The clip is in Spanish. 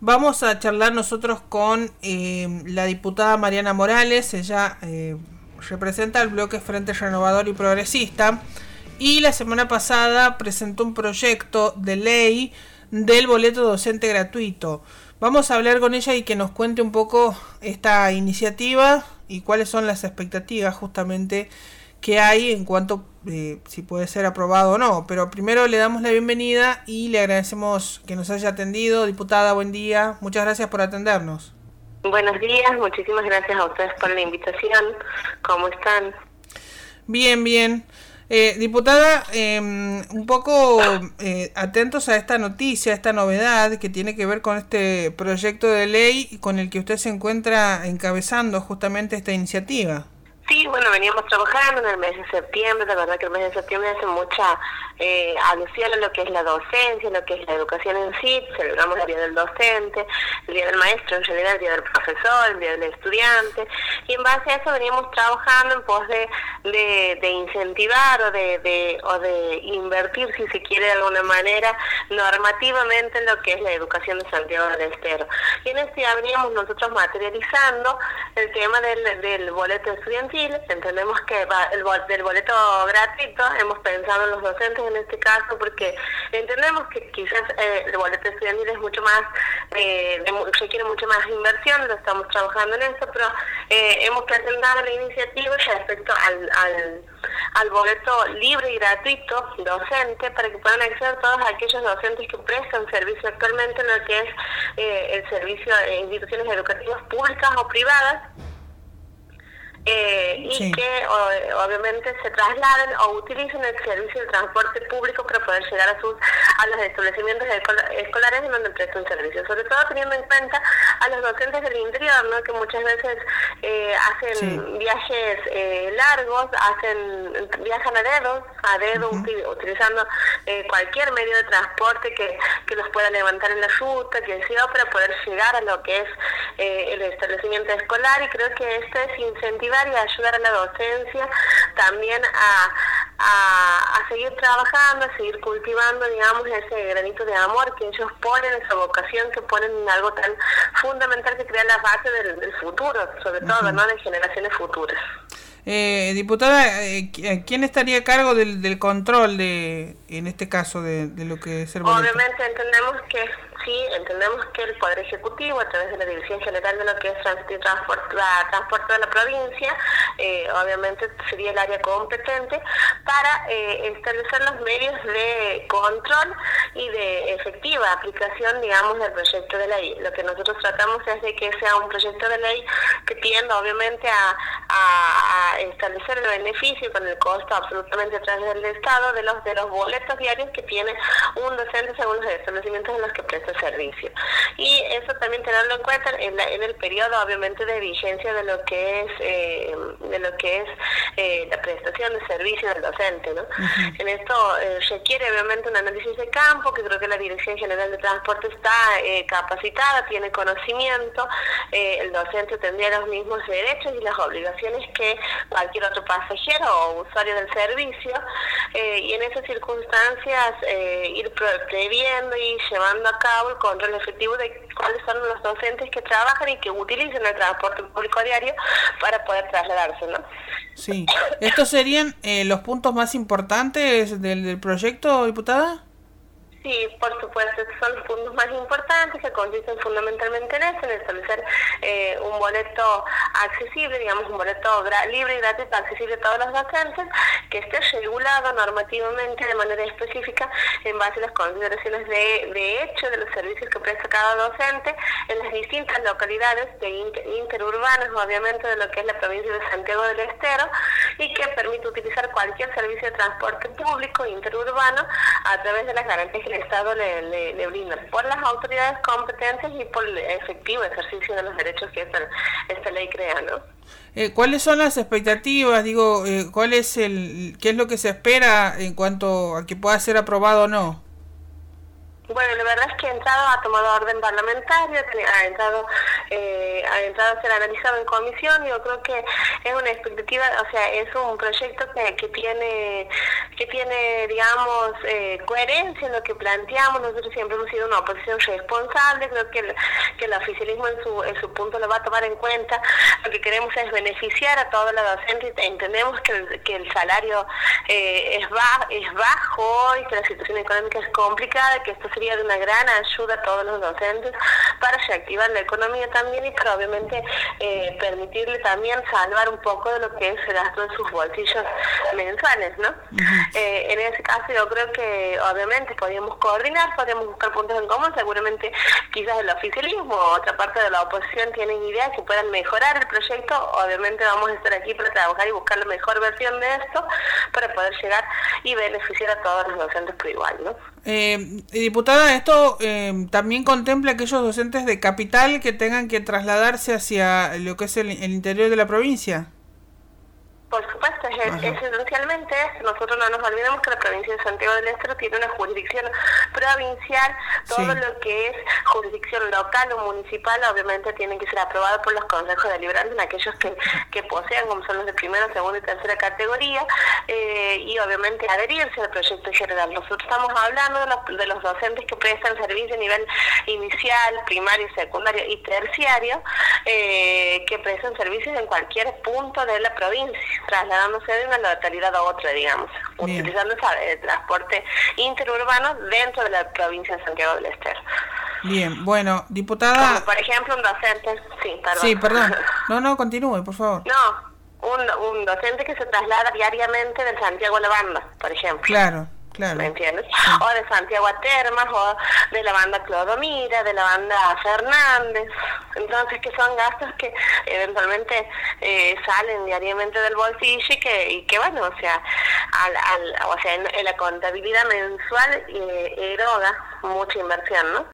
Vamos a charlar nosotros con eh, la diputada Mariana Morales, ella eh, representa el bloque Frente Renovador y Progresista y la semana pasada presentó un proyecto de ley del boleto docente gratuito. Vamos a hablar con ella y que nos cuente un poco esta iniciativa y cuáles son las expectativas justamente que hay en cuanto eh, si puede ser aprobado o no. Pero primero le damos la bienvenida y le agradecemos que nos haya atendido. Diputada, buen día. Muchas gracias por atendernos. Buenos días, muchísimas gracias a ustedes por la invitación. ¿Cómo están? Bien, bien. Eh, diputada, em, un poco eh, atentos a esta noticia, a esta novedad que tiene que ver con este proyecto de ley con el que usted se encuentra encabezando justamente esta iniciativa. Sí, bueno, veníamos trabajando en el mes de septiembre, la verdad que el mes de septiembre hace mucha eh, alusión a lo que es la docencia, lo que es la educación en sí, celebramos el Día del Docente, el Día del Maestro, en realidad el Día del Profesor, el Día del Estudiante, y en base a eso veníamos trabajando en pos de, de, incentivar o de, de, o de invertir, si se quiere de alguna manera, normativamente en lo que es la educación de Santiago del Estero. Y en este veníamos nosotros materializando el tema del, del boleto estudiantil, entendemos que el, del boleto gratuito, hemos pensado en los docentes en este caso porque entendemos que quizás eh, el boleto estudiantil es mucho más, eh, requiere mucho más inversión, lo estamos trabajando en eso, pero eh, hemos presentado la iniciativa respecto al, al, al boleto libre y gratuito docente para que puedan acceder todos aquellos docentes que prestan servicio actualmente en lo que es eh, el servicio de instituciones educativas públicas o privadas eh, y que obviamente se trasladen o utilicen el servicio de transporte público para poder llegar a sus a los establecimientos escolares en donde prestan servicio, sobre todo teniendo en cuenta a los docentes del interior, ¿no? que muchas veces eh, hacen viajes eh, largos, hacen viajan a dedo, a dedo utilizando eh, cualquier medio de transporte que, que los pueda levantar en la ruta, que sea para poder llegar a lo que es el establecimiento escolar. Y creo que esto es incentivar y ayudar a la docencia también a, a, seguir trabajando, a seguir cultivando, digamos, ese granito de amor que ellos ponen, esa vocación que ponen en algo tan fundamental que crea la base del, futuro, sobre todo, ¿no?, de generaciones futuras. Eh, diputada, eh, ¿quién estaría a cargo del, del control de, en este caso, de, de lo que es el Obviamente entendemos que sí, entendemos que el Poder Ejecutivo, a través de la Dirección General de lo que es transporte, transporte de la provincia, eh, obviamente sería el área competente para eh, establecer los medios de control y de efectiva aplicación, digamos, del proyecto de ley. Lo que nosotros tratamos es de que sea un proyecto de ley que tienda, obviamente, a, establecer el beneficio con el costo absolutamente a través del Estado de los de los boletos diarios que tiene un docente según los establecimientos en los que presta servicio. Y eso también tenerlo en cuenta en, en el periodo, obviamente, de vigencia de lo que es eh, de lo que es eh, la prestación de servicio del docente. ¿no? En esto eh, requiere, obviamente, un análisis de campo, que creo que la Dirección General de Transporte está capacitada, tiene conocimiento, el docente tendría los mismos derechos y las obligaciones que cualquier otro pasajero o usuario del servicio, y en esas circunstancias ir previendo y llevando a cabo el control efectivo de cuáles son los docentes que trabajan y que utilicen el transporte público diario para poder trasladarse, ¿no? Sí. ¿Estos serían eh, los puntos más importantes del, del proyecto, diputada? Sí, por supuesto, estos son los puntos más importantes que consisten fundamentalmente en eso, en establecer eh, un boleto accesible, digamos, un boleto libre y gratuito accesible a todos los docentes, que esté regulado normativamente de manera específica en base a las consideraciones de, de hecho de los servicios que presta cada docente en las distintas localidades de interurbanas, obviamente, de lo que es la provincia de Santiago del Estero, y que permite utilizar cualquier servicio de transporte público interurbano a través de las garantías el Estado le, le, brinda por las autoridades competentes y por el efectivo ejercicio de los derechos que esta, esta ley crea, ¿no? Eh, ¿Cuáles son las expectativas? Digo, eh, ¿cuál es el, qué es lo que se espera en cuanto a que pueda ser aprobado o no? Bueno, la verdad es que ha entrado, ha tomado orden parlamentario, ha entrado, eh, ha entrado a ser analizado en comisión. Yo creo que es una expectativa, o sea, es un proyecto que, que tiene, que tiene, digamos, eh, coherencia en lo que planteamos. Nosotros siempre hemos sido una oposición responsable. Creo que el, que el oficialismo en su, en su punto lo va a tomar en cuenta. Lo que queremos es beneficiar a todos los docentes. Entendemos que el, que el salario eh, es, ba es bajo y que la situación económica es complicada, que esto sería de una gran ayuda a todos los docentes para reactivar la economía también y para obviamente eh, permitirle también salvar un poco de lo que es el gasto de sus bolsillos mensuales, ¿no? eh, en ese caso yo creo que obviamente podríamos coordinar, podríamos buscar puntos en común, seguramente quizás el oficialismo o otra parte de la oposición tienen ideas que puedan mejorar el proyecto, obviamente vamos a estar aquí para trabajar y buscar la mejor versión de esto para poder llegar y beneficiar a todos los docentes por igual, ¿no? Eh, diputada, esto eh, también contempla aquellos docentes de capital que tengan que trasladarse hacia lo que es el, interior de la provincia. Es, esencialmente nosotros no nos olvidemos que la provincia de Santiago del Estero tiene una jurisdicción provincial, todo lo que es jurisdicción local o municipal obviamente tiene que ser aprobado por los consejos deliberantes en aquellos que, que posean, como son los de primera, segunda y tercera categoría, eh, y obviamente adherirse al proyecto general. Nosotros estamos hablando de los, de los docentes que prestan servicio a nivel inicial, primario, secundario y terciario, eh, que prestan servicios en cualquier punto de la provincia trasladándose de una localidad a otra, digamos, utilizando el transporte interurbano dentro de la provincia de Santiago del Estero. Bien, bueno, diputada... Como por ejemplo un docente, sí, perdón. Sí, perdón. No, no, continúe, por favor. No, un, un docente que se traslada diariamente de Santiago a la banda, por ejemplo. Claro. Claro. ¿Me entiendes? O de Santiago Termas, o de la banda Clodomira, de la banda Fernández. Entonces, que son gastos que eventualmente eh, salen diariamente del bolsillo y que, y que bueno, o sea, al, al, o sea en, en la contabilidad mensual eh, eroga mucha inversión, ¿no?